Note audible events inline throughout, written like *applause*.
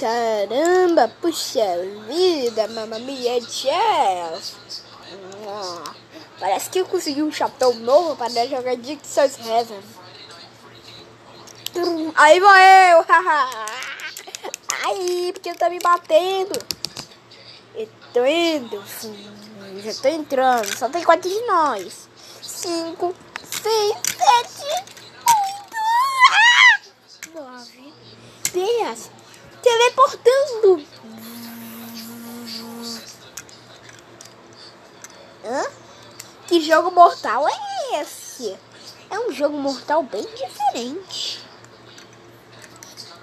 Caramba, puxa vida, mamma mia, Jeff. Parece que eu consegui um chapéu novo para jogar Dixon's Heaven. Aí vou eu, Aí, porque tá me batendo. Eu tô indo, já tô entrando, só tem quatro de nós. Cinco, seis, sete, jogo mortal é esse? É um jogo mortal bem diferente.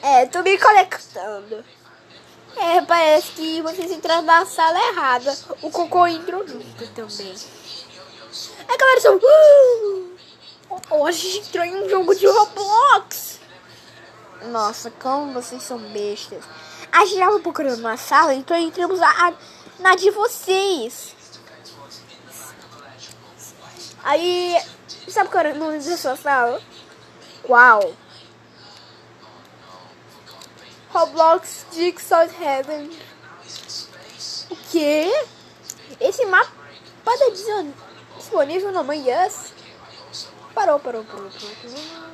É, tô me conectando. É, parece que vocês entraram na sala errada. O cocô entrou junto também. É, galera, são... Oh, a gente entrou em um jogo de Roblox. Nossa, como vocês são bestas. A gente tava procurando uma sala, então entramos a, na de vocês. Aí, sabe qual era o nome da sua sala? Qual? Roblox Jigsaw Heaven. O quê? Esse mapa tá disponível no Yes? Parou, parou, parou, parou.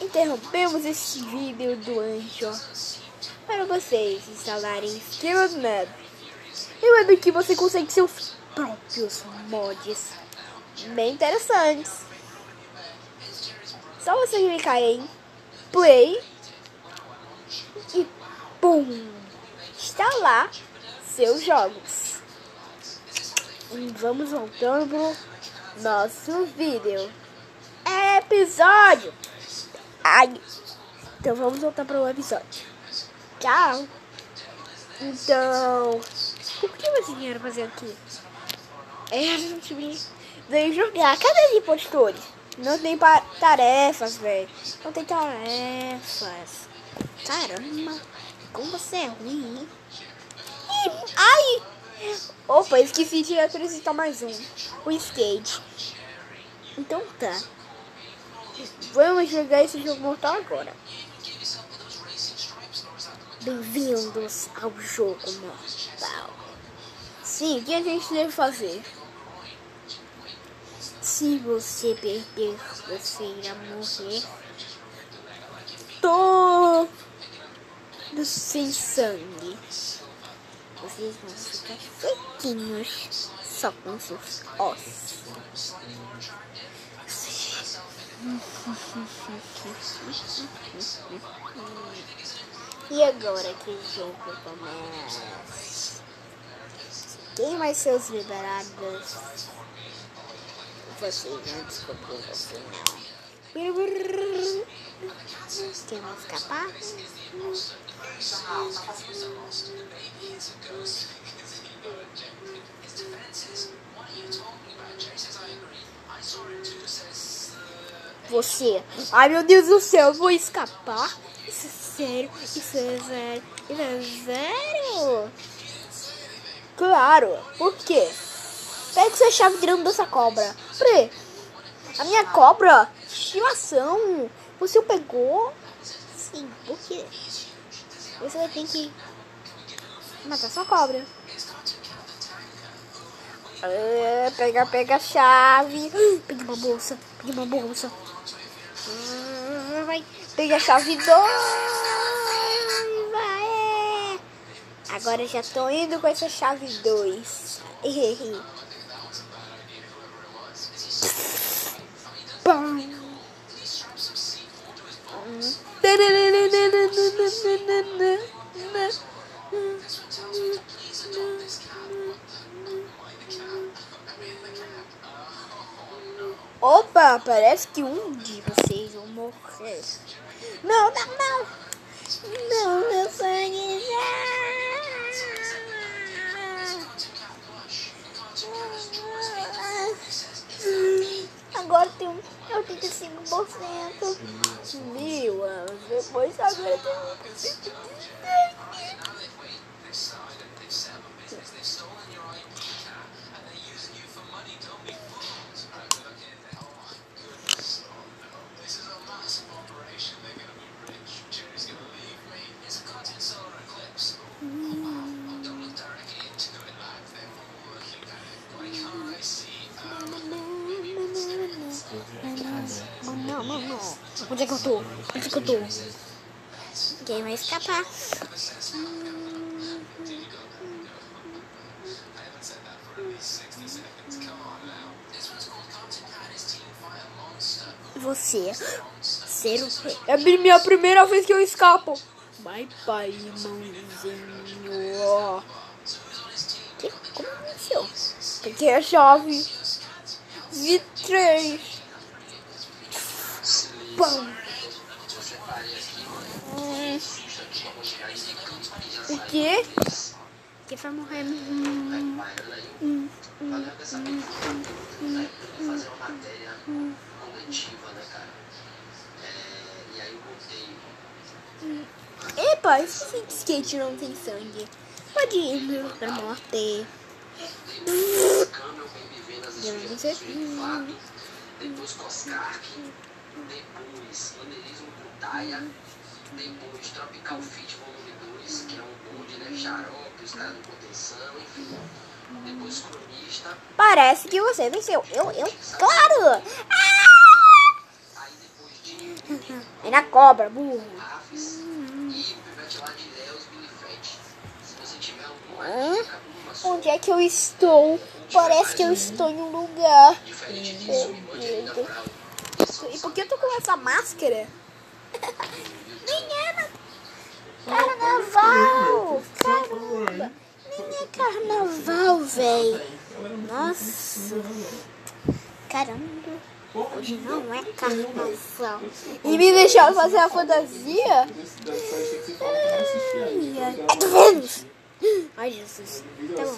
Interrompemos este vídeo do anjo para vocês instalarem Skills Map. É que você consegue seus próprios mods bem interessantes. Só você clicar em Play e pum! Instalar seus jogos. E vamos voltando pro nosso vídeo. Episódio! Ai! Então vamos voltar para o episódio. Tchau! Então, o que vocês vieram fazer aqui? É, a gente veio jogar. Cadê os impostores? Não tem tarefas, velho. Não tem tarefas. Caramba, como você é ruim, hein? Ai! Opa, esqueci de acrescentar mais um. O skate. Então tá. Vamos jogar esse jogo mortal agora. Bem-vindos ao jogo mortal. Sim, o que a gente deve fazer? Se você perder, você irá morrer. Todo sem sangue. Vocês vão ficar feitinhos só com seus ossos. *laughs* E agora que o jogo começa? Quem vai ser os liberados? Vocês vão descobrir no final. Quem vai escapar? Você. Ai meu Deus do céu, eu vou escapar? Isso é sério, isso é sério, isso é sério? Claro, por quê? Pega sua chave dentro dessa cobra. Pre, a minha cobra, estimação, você pegou? Sim, por quê? Você tem que matar sua cobra. É, pega, pega a chave. Peguei uma bolsa, peguei uma bolsa. Vai, peguei a chave 2. Vai. Agora já tô indo com essa chave 2. *laughs* Pum. Opa, parece que um de vocês vão morrer. Não, não, não. Não, meu Agora tem um 85%. Mil anos depois, agora tem um. Onde é que eu tô? Onde é que eu tô? Quem vai escapar? Você ser o É minha primeira vez que eu escapo. Vai, pai, irmãozinho. Que? Como aconteceu? Peguei a chave. Vi três. Pão. Hum. O quê? Que vai morrer. Hum. Hum. Hum. Hum. Hum. Hum. Epa, esse skate não tem sangue. Pode ir pra morte. Depois Coscark, depois Maneirismo Putaia, depois Tropical Fit Volume 2, que é um bonde, né? Xarope, os caras do contenção, enfim. Depois Cronista. Parece que você venceu. Eu, eu, claro! Ah! Aí depois de. É na cobra, burro. Onde é que eu estou? Parece que eu estou em um lugar. E por que eu tô com essa máscara? *laughs* Menina! Carnaval! Caramba! Nem é carnaval, velho! Nossa! Caramba! Hoje não é carnaval. E me deixaram fazer a fantasia? Ai. É do Vênus! Ai, Jesus. Tá bom.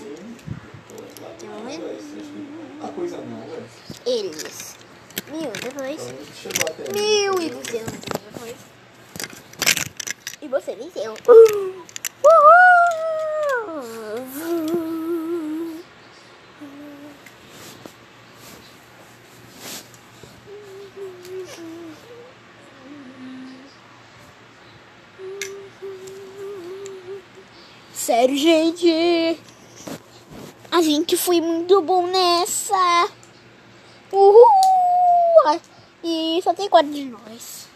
Tá bom. Eles. Mil depois. Mil e duzentos depois. E você venceu. Uhul! Sério, gente. A gente foi muito bom nessa. Uhul! E só tem quatro de nós.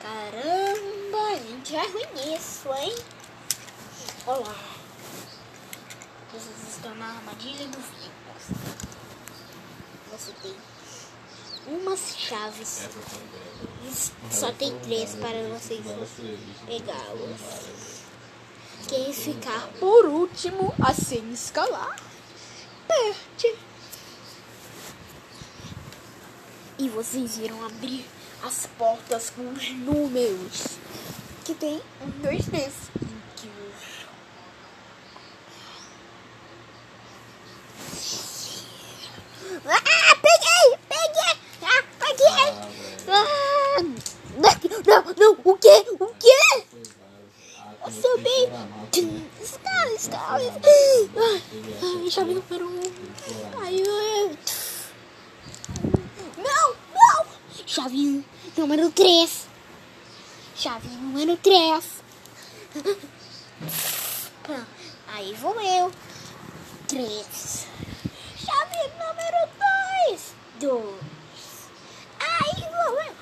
Caramba, a gente é ruim nisso, hein? Olá. Vocês estão na armadilha do Vicos. Você tem umas chaves. Só tem três para vocês pegá-los. Quem ficar por último a sem escalar, perde. E vocês viram abrir as portas com os números. Que tem um, dois, três. 3. Chave número 3. Aí vou eu. 3. Chave número 2. 2. Aí vou eu.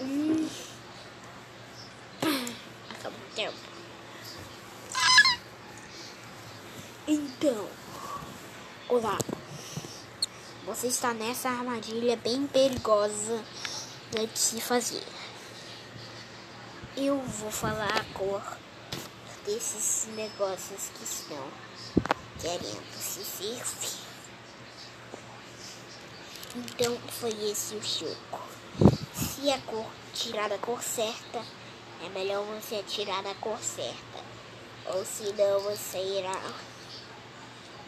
1. Acabou o tempo. Então. Olá. Você está nessa armadilha bem perigosa de se fazer. Eu vou falar a cor desses negócios que estão querendo se servir. Então foi esse o choco. Se a cor tirar a cor certa, é melhor você atirar a cor certa. Ou senão você irá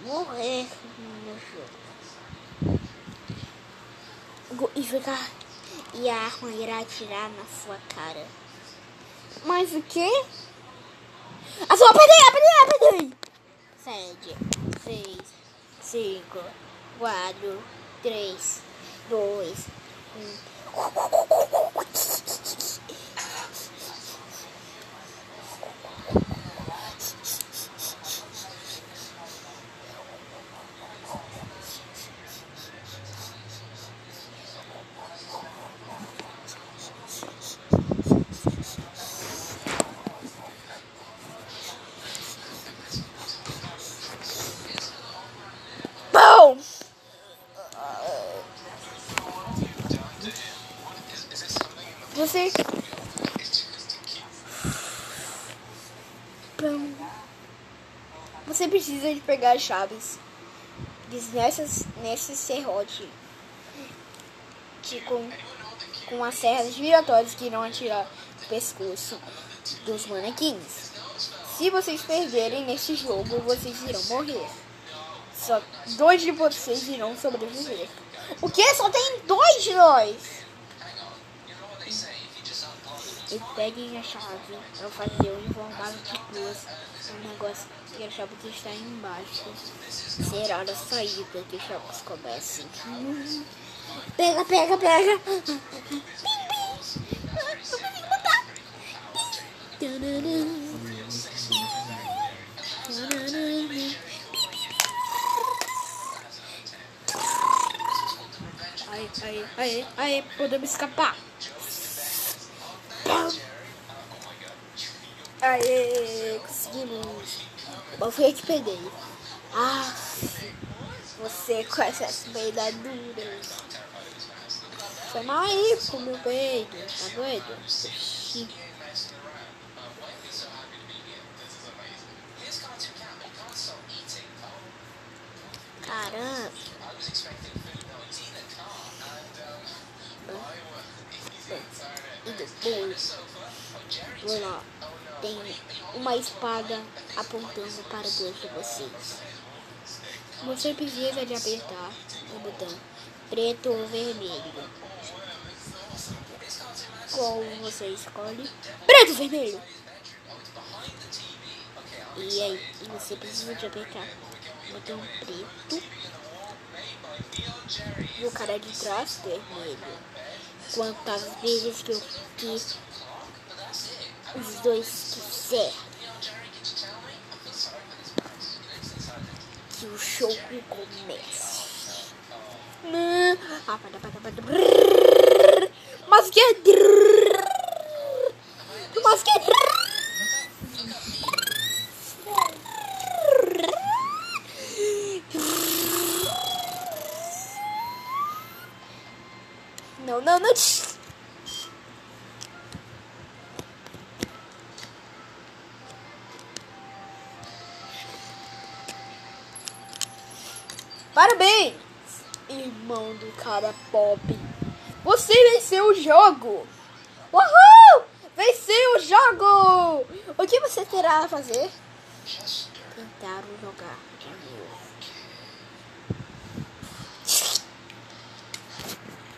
morrer no jogo. E ficar. E a arma irá atirar na sua cara. Mas o quê? A sua apertei, apertei, apertei! Sete, seis, cinco, quatro, três, dois, um. Você precisa de pegar as chaves nessas, nesse serrote que com, com as serras giratórias que irão atirar o pescoço dos manequins. Se vocês perderem nesse jogo, vocês irão morrer. Só dois de vocês irão sobreviver. O que? Só tem dois de nós! E peguem a chave para fazer o informado de cruz. O negócio que a chave que está embaixo será a saída que os jogos comecem. Pega, pega, pega! Pim, pim! Ai, ai, ai, ai, podemos escapar! Aê, conseguimos. Bom, foi eu que peguei. Ah, você com essas peidaduras. Foi mal aí com meu peido, tá doido? Oxi. Caramba. E depois, vou lá tem uma espada apontando para dois de vocês. Você precisa de apertar o botão preto ou vermelho. Qual você escolhe? Preto ou vermelho? E aí, você precisa de apertar o botão preto e o cara de trás vermelho. Quantas vezes que eu quis os dois quiser que o show comece. Mas que mas que não não não Parabéns, irmão do cara pop. Você venceu o jogo. Uhul! Venceu o jogo! O que você terá a fazer? Tentar jogar.